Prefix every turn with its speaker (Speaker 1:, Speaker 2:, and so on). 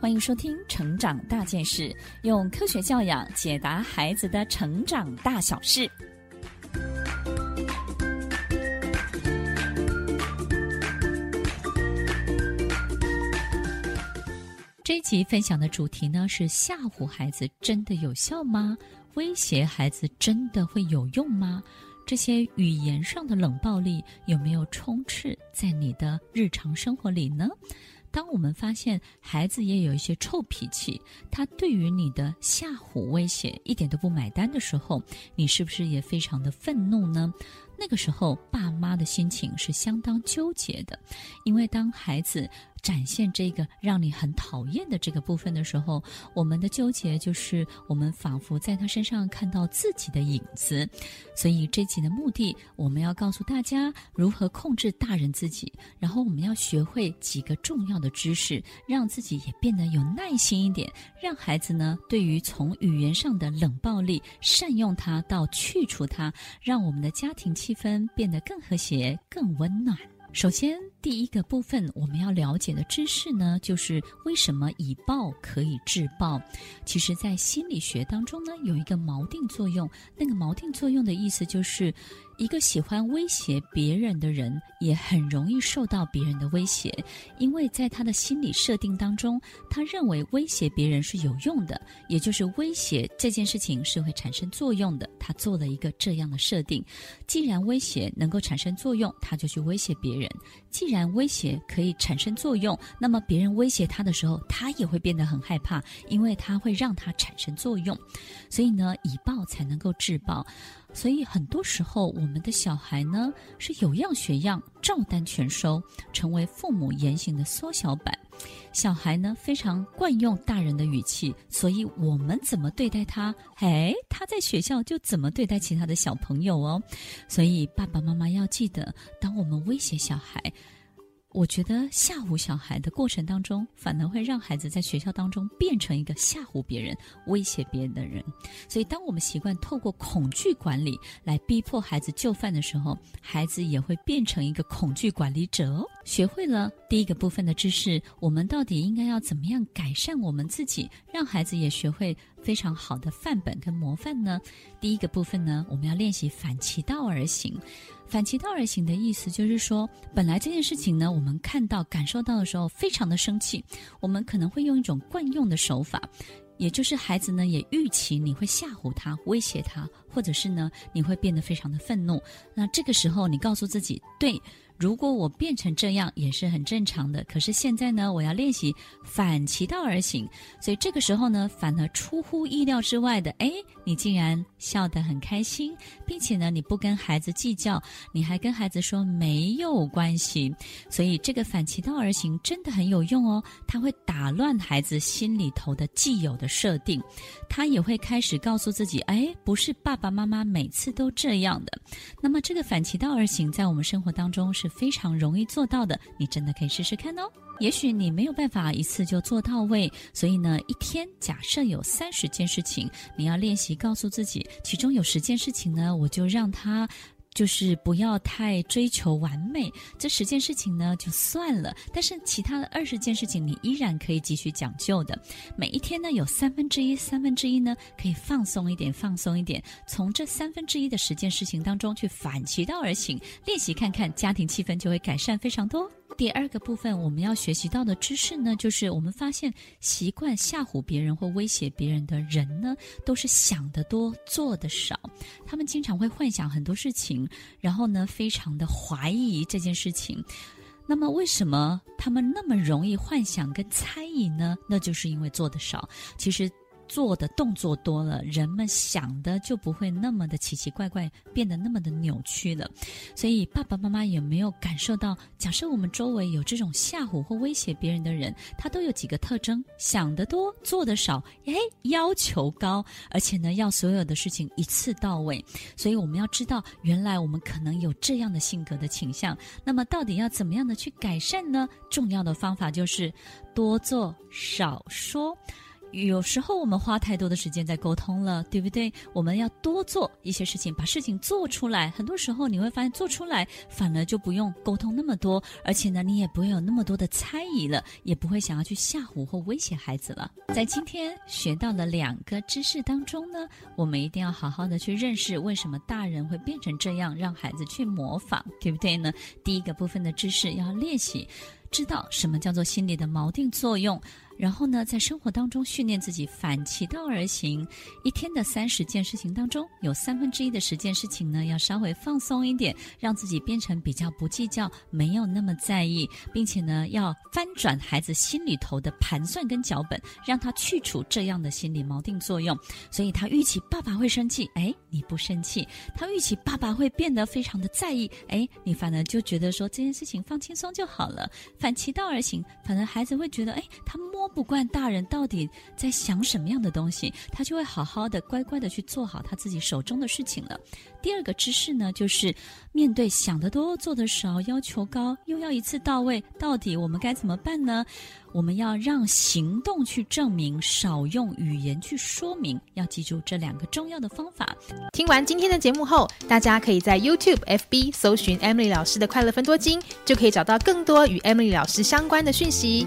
Speaker 1: 欢迎收听《成长大件事》，用科学教养解答孩子的成长大小事。这一集分享的主题呢是：吓唬孩子真的有效吗？威胁孩子真的会有用吗？这些语言上的冷暴力有没有充斥在你的日常生活里呢？当我们发现孩子也有一些臭脾气，他对于你的吓唬威胁一点都不买单的时候，你是不是也非常的愤怒呢？那个时候，爸妈的心情是相当纠结的，因为当孩子展现这个让你很讨厌的这个部分的时候，我们的纠结就是我们仿佛在他身上看到自己的影子。所以这集的目的，我们要告诉大家如何控制大人自己，然后我们要学会几个重要的知识，让自己也变得有耐心一点，让孩子呢，对于从语言上的冷暴力，善用它到去除它，让我们的家庭气氛变得更和谐、更温暖。首先，第一个部分我们要了解的知识呢，就是为什么以暴可以制暴。其实，在心理学当中呢，有一个锚定作用。那个锚定作用的意思就是，一个喜欢威胁别人的人，也很容易受到别人的威胁，因为在他的心理设定当中，他认为威胁别人是有用的，也就是威胁这件事情是会产生作用的。他做了一个这样的设定：既然威胁能够产生作用，他就去威胁别人。既既然威胁可以产生作用，那么别人威胁他的时候，他也会变得很害怕，因为他会让他产生作用。所以呢，以暴才能够制暴。所以很多时候，我们的小孩呢是有样学样，照单全收，成为父母言行的缩小版。小孩呢非常惯用大人的语气，所以我们怎么对待他，哎，他在学校就怎么对待其他的小朋友哦。所以爸爸妈妈要记得，当我们威胁小孩。我觉得吓唬小孩的过程当中，反而会让孩子在学校当中变成一个吓唬别人、威胁别人的人。所以，当我们习惯透过恐惧管理来逼迫孩子就范的时候，孩子也会变成一个恐惧管理者哦。学会了第一个部分的知识，我们到底应该要怎么样改善我们自己，让孩子也学会非常好的范本跟模范呢？第一个部分呢，我们要练习反其道而行。反其道而行的意思就是说，本来这件事情呢，我们看到、感受到的时候，非常的生气，我们可能会用一种惯用的手法，也就是孩子呢也预期你会吓唬他、威胁他，或者是呢你会变得非常的愤怒。那这个时候，你告诉自己，对。如果我变成这样也是很正常的，可是现在呢，我要练习反其道而行，所以这个时候呢，反而出乎意料之外的，诶，你竟然笑得很开心，并且呢，你不跟孩子计较，你还跟孩子说没有关系，所以这个反其道而行真的很有用哦，它会打乱孩子心里头的既有的设定，他也会开始告诉自己，诶，不是爸爸妈妈每次都这样的，那么这个反其道而行在我们生活当中是。非常容易做到的，你真的可以试试看哦。也许你没有办法一次就做到位，所以呢，一天假设有三十件事情，你要练习告诉自己，其中有十件事情呢，我就让它。就是不要太追求完美，这十件事情呢就算了。但是其他的二十件事情，你依然可以继续讲究的。每一天呢，有三分之一，三分之一呢可以放松一点，放松一点。从这三分之一的十件事情当中去反其道而行，练习看看，家庭气氛就会改善非常多。第二个部分我们要学习到的知识呢，就是我们发现习惯吓唬别人或威胁别人的人呢，都是想得多，做得少。他们经常会幻想很多事情，然后呢，非常的怀疑这件事情。那么，为什么他们那么容易幻想跟猜疑呢？那就是因为做得少。其实。做的动作多了，人们想的就不会那么的奇奇怪怪，变得那么的扭曲了。所以爸爸妈妈有没有感受到？假设我们周围有这种吓唬或威胁别人的人，他都有几个特征：想得多，做得少，诶，要求高，而且呢，要所有的事情一次到位。所以我们要知道，原来我们可能有这样的性格的倾向。那么到底要怎么样的去改善呢？重要的方法就是多做少说。有时候我们花太多的时间在沟通了，对不对？我们要多做一些事情，把事情做出来。很多时候你会发现，做出来反而就不用沟通那么多，而且呢，你也不会有那么多的猜疑了，也不会想要去吓唬或威胁孩子了。在今天学到了两个知识当中呢，我们一定要好好的去认识为什么大人会变成这样，让孩子去模仿，对不对呢？第一个部分的知识要练习，知道什么叫做心理的锚定作用。然后呢，在生活当中训练自己反其道而行。一天的三十件事情当中，有三分之一的十件事情呢，要稍微放松一点，让自己变成比较不计较，没有那么在意，并且呢，要翻转孩子心里头的盘算跟脚本，让他去除这样的心理锚定作用。所以他预期爸爸会生气，哎，你不生气；他预期爸爸会变得非常的在意，哎，你反而就觉得说这件事情放轻松就好了，反其道而行，反而孩子会觉得，哎，他摸。不管大人到底在想什么样的东西，他就会好好的、乖乖的去做好他自己手中的事情了。第二个知识呢，就是面对想得多、做得少、要求高，又要一次到位，到底我们该怎么办呢？我们要让行动去证明，少用语言去说明。要记住这两个重要的方法。
Speaker 2: 听完今天的节目后，大家可以在 YouTube、FB 搜寻 Emily 老师的快乐分多金，就可以找到更多与 Emily 老师相关的讯息。